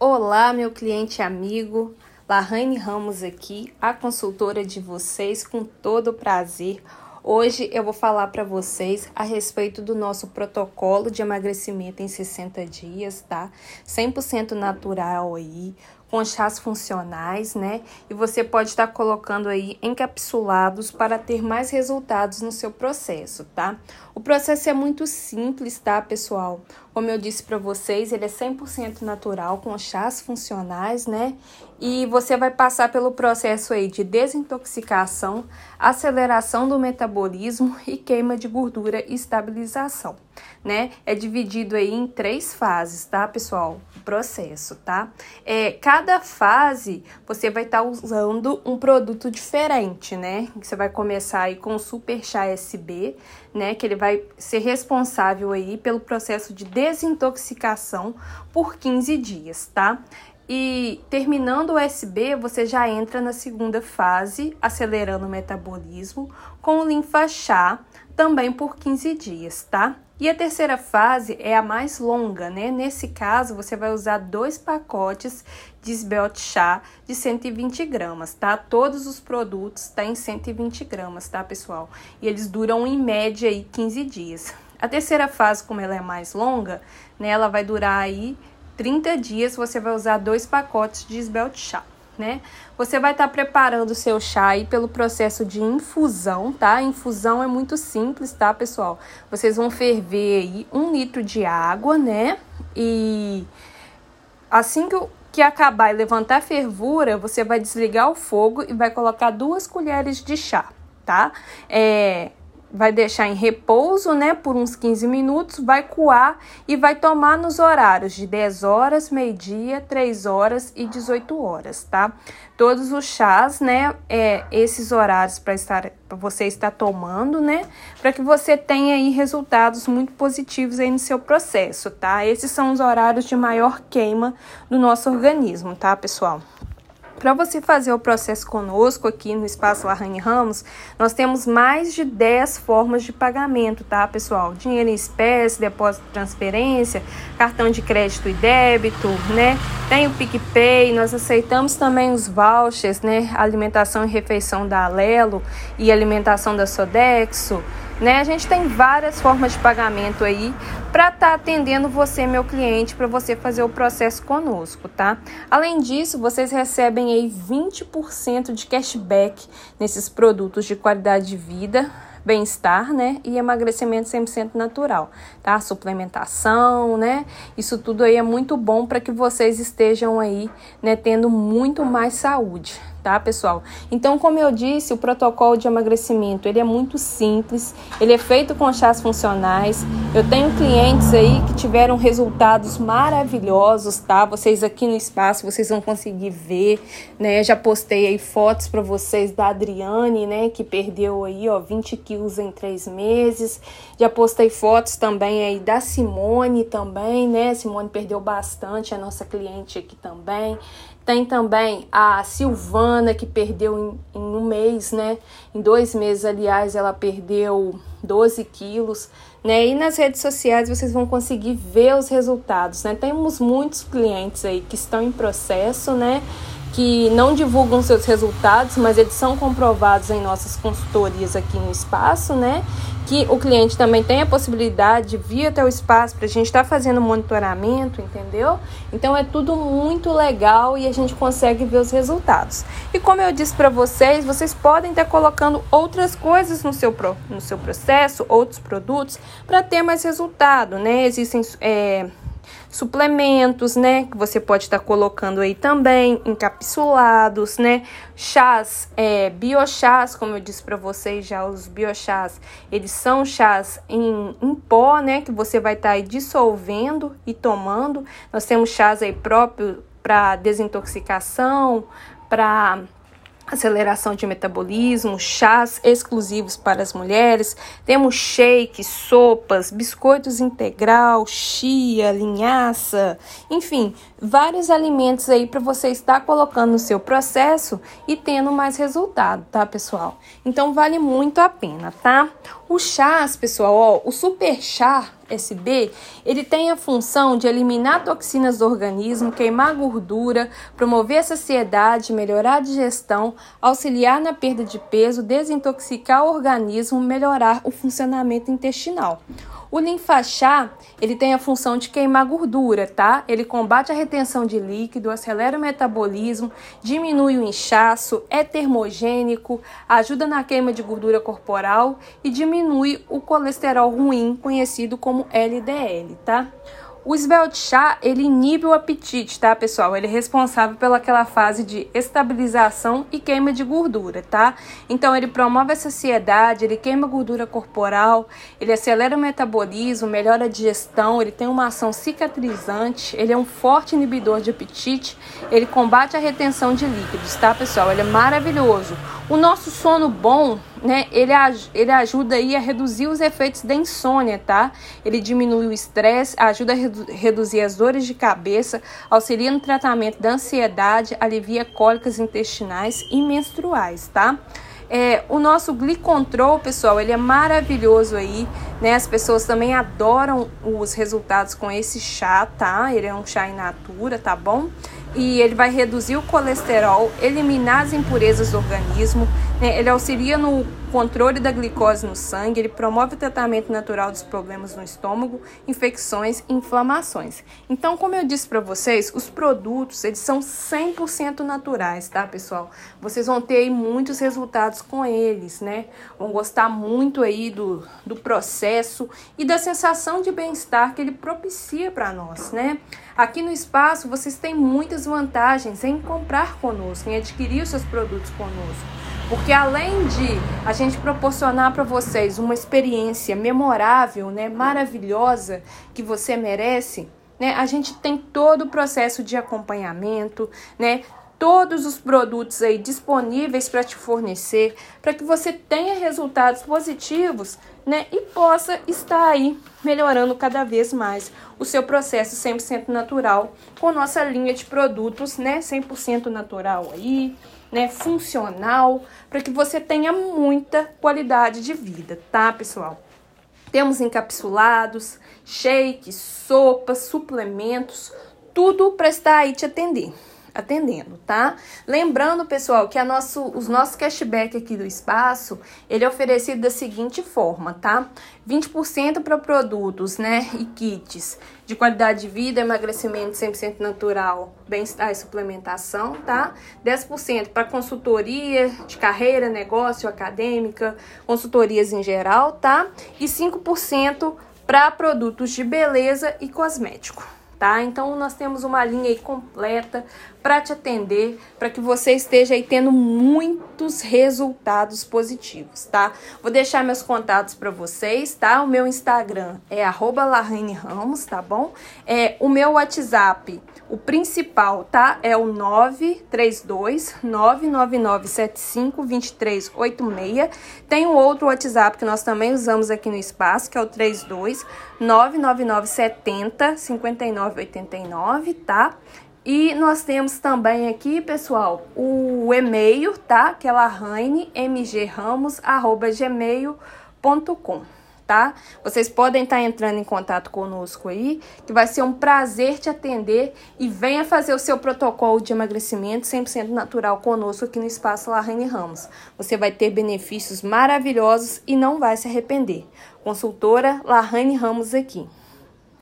Olá, meu cliente amigo, Lahane Ramos aqui, a consultora de vocês, com todo prazer. Hoje eu vou falar para vocês a respeito do nosso protocolo de emagrecimento em 60 dias, tá? 100% natural aí, com chás funcionais, né? E você pode estar colocando aí encapsulados para ter mais resultados no seu processo, tá? O processo é muito simples, tá, pessoal? Como eu disse para vocês, ele é 100% natural com chás funcionais, né? E você vai passar pelo processo aí de desintoxicação, aceleração do metabolismo e queima de gordura e estabilização, né? É dividido aí em três fases, tá, pessoal? O processo, tá? É, cada fase você vai estar tá usando um produto diferente, né? Você vai começar aí com o Super Chá SB, né? Que ele vai ser responsável aí pelo processo de desintoxicação por 15 dias, tá? E terminando o SB, você já entra na segunda fase, acelerando o metabolismo, com o linfa-chá, também por 15 dias, tá? E a terceira fase é a mais longa, né? Nesse caso, você vai usar dois pacotes de Sbelt chá de 120 gramas, tá? Todos os produtos tá em 120 gramas, tá, pessoal? E eles duram em média aí 15 dias. A terceira fase, como ela é mais longa, né? Ela vai durar aí 30 dias. Você vai usar dois pacotes de Sbelt chá né? Você vai estar tá preparando o seu chá aí pelo processo de infusão, tá? Infusão é muito simples, tá, pessoal? Vocês vão ferver aí um litro de água, né? E assim que, que acabar e levantar a fervura, você vai desligar o fogo e vai colocar duas colheres de chá, tá? É, vai deixar em repouso, né, por uns 15 minutos, vai coar e vai tomar nos horários de 10 horas, meio-dia, 3 horas e 18 horas, tá? Todos os chás, né, é, esses horários para estar para você estar tomando, né, para que você tenha aí resultados muito positivos aí no seu processo, tá? Esses são os horários de maior queima do nosso organismo, tá, pessoal? Para você fazer o processo conosco aqui no Espaço Arranhe Ramos, nós temos mais de 10 formas de pagamento, tá, pessoal? Dinheiro em espécie, depósito de transferência, cartão de crédito e débito, né? Tem o PicPay, nós aceitamos também os vouchers, né? Alimentação e refeição da Alelo e alimentação da Sodexo. Né? A gente tem várias formas de pagamento aí para estar tá atendendo você, meu cliente, para você fazer o processo conosco, tá? Além disso, vocês recebem aí 20% de cashback nesses produtos de qualidade de vida, bem-estar, né? E emagrecimento 100% natural, tá? Suplementação, né? Isso tudo aí é muito bom para que vocês estejam aí, né, tendo muito mais saúde, tá, pessoal? Então, como eu disse, o protocolo de emagrecimento, ele é muito simples, ele é feito com chás funcionais. Eu tenho clientes aí que tiveram resultados maravilhosos, tá? Vocês aqui no espaço, vocês vão conseguir ver, né? Já postei aí fotos para vocês da Adriane, né, que perdeu aí, ó, 20 quilos em três meses. Já postei fotos também aí da Simone também, né? Simone perdeu bastante, a nossa cliente aqui também. Tem também a Silvana, que perdeu em, em, um mês, né? Em dois meses, aliás, ela perdeu 12 quilos, né? E nas redes sociais vocês vão conseguir ver os resultados, né? Temos muitos clientes aí que estão em processo, né? Que não divulgam seus resultados, mas eles são comprovados em nossas consultorias aqui no espaço, né? Que o cliente também tem a possibilidade de vir até o espaço para a gente estar tá fazendo monitoramento, entendeu? Então é tudo muito legal e a gente consegue ver os resultados. E como eu disse para vocês, vocês podem estar colocando outras coisas no seu, no seu processo, outros produtos, para ter mais resultado, né? Existem. É, suplementos, né? Que você pode estar tá colocando aí também, encapsulados, né? Chás, é, biochás, como eu disse para vocês já, os biochás, eles são chás em, em pó, né? Que você vai estar tá aí dissolvendo e tomando. Nós temos chás aí próprio para desintoxicação, para aceleração de metabolismo, chás exclusivos para as mulheres, temos shakes, sopas, biscoitos integral, chia, linhaça, enfim, vários alimentos aí para você estar colocando no seu processo e tendo mais resultado, tá, pessoal? Então vale muito a pena, tá? O chás, pessoal, ó, o super chá SB, ele tem a função de eliminar toxinas do organismo, queimar gordura, promover a saciedade, melhorar a digestão, auxiliar na perda de peso, desintoxicar o organismo, melhorar o funcionamento intestinal. O linfachá, ele tem a função de queimar gordura, tá? Ele combate a retenção de líquido, acelera o metabolismo, diminui o inchaço, é termogênico, ajuda na queima de gordura corporal e diminui o colesterol ruim, conhecido como LDL, tá? O Svelte chá, ele inibe o apetite, tá, pessoal? Ele é responsável pelaquela fase de estabilização e queima de gordura, tá? Então, ele promove a saciedade, ele queima gordura corporal, ele acelera o metabolismo, melhora a digestão, ele tem uma ação cicatrizante, ele é um forte inibidor de apetite, ele combate a retenção de líquidos, tá, pessoal? Ele é maravilhoso. O nosso sono bom, né, ele, ele ajuda aí a reduzir os efeitos da insônia, tá? Ele diminui o estresse, ajuda a redu reduzir as dores de cabeça, auxilia no tratamento da ansiedade, alivia cólicas intestinais e menstruais, tá? É, o nosso glicontrol, pessoal, ele é maravilhoso aí, né? As pessoas também adoram os resultados com esse chá, tá? Ele é um chá in natura, tá bom? E ele vai reduzir o colesterol, eliminar as impurezas do organismo, né? ele auxilia no controle da glicose no sangue, ele promove o tratamento natural dos problemas no estômago, infecções e inflamações. Então, como eu disse para vocês, os produtos, eles são 100% naturais, tá, pessoal? Vocês vão ter aí muitos resultados com eles, né? Vão gostar muito aí do, do processo e da sensação de bem-estar que ele propicia para nós, né? Aqui no espaço, vocês têm muitas vantagens em comprar conosco, em adquirir os seus produtos conosco. Porque além de a gente proporcionar para vocês uma experiência memorável, né, maravilhosa que você merece, né, a gente tem todo o processo de acompanhamento, né, todos os produtos aí disponíveis para te fornecer, para que você tenha resultados positivos, né, e possa estar aí melhorando cada vez mais o seu processo 100% natural com nossa linha de produtos, né, 100% natural aí né, funcional, para que você tenha muita qualidade de vida, tá, pessoal? Temos encapsulados, shakes, sopas, suplementos, tudo para estar aí te atender atendendo, tá? Lembrando, pessoal, que a nosso, os nossos cashback aqui do espaço, ele é oferecido da seguinte forma, tá? 20% para produtos, né, e kits de qualidade de vida, emagrecimento 100% natural, bem-estar e suplementação, tá? 10% para consultoria de carreira, negócio, acadêmica, consultorias em geral, tá? E 5% para produtos de beleza e cosmético tá? Então nós temos uma linha aí completa para te atender, para que você esteja aí tendo muitos resultados positivos, tá? Vou deixar meus contatos para vocês, tá? O meu Instagram é @larraine_ramos, tá bom? É o meu WhatsApp, o principal, tá? É o 932 99975 2386. Tem um outro WhatsApp que nós também usamos aqui no espaço, que é o 32 99970 5989, tá? E nós temos também aqui, pessoal, o e-mail, tá? Que é larrainemgramos.gmail.com, tá? Vocês podem estar entrando em contato conosco aí, que vai ser um prazer te atender e venha fazer o seu protocolo de emagrecimento 100% natural conosco aqui no Espaço Larraine Ramos. Você vai ter benefícios maravilhosos e não vai se arrepender. Consultora Larraine Ramos aqui.